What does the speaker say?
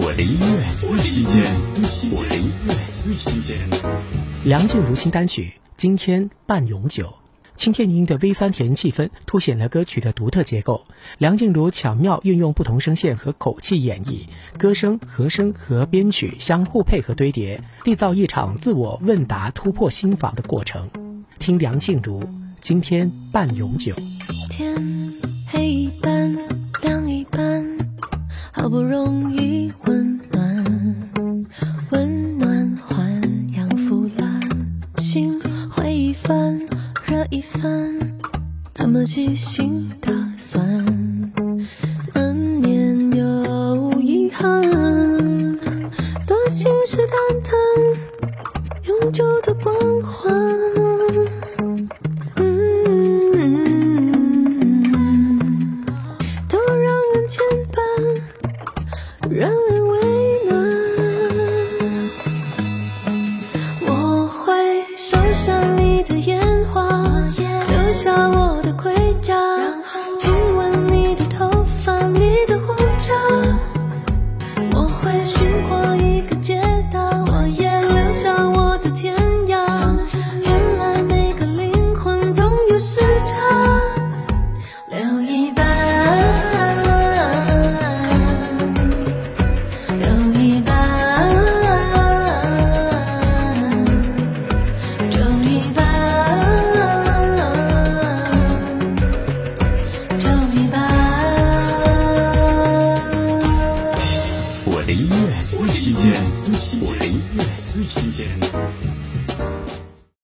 我的音乐最新鲜，我的音乐最新鲜。梁静茹新单曲《今天半永久》，轻甜音的微酸甜气氛凸显了歌曲的独特结构。梁静茹巧妙运用不同声线和口气演绎，歌声、和声和编曲相互配合堆叠，缔造一场自我问答、突破心法的过程。听梁静茹《今天半永久》。天黑一半，亮一半，好不容易灰一番，热一番，怎么细心打算？难免有遗憾，多信誓旦旦，永久的光环。嗯多让人牵绊，让人的音乐最新鲜，我的音乐最新鲜。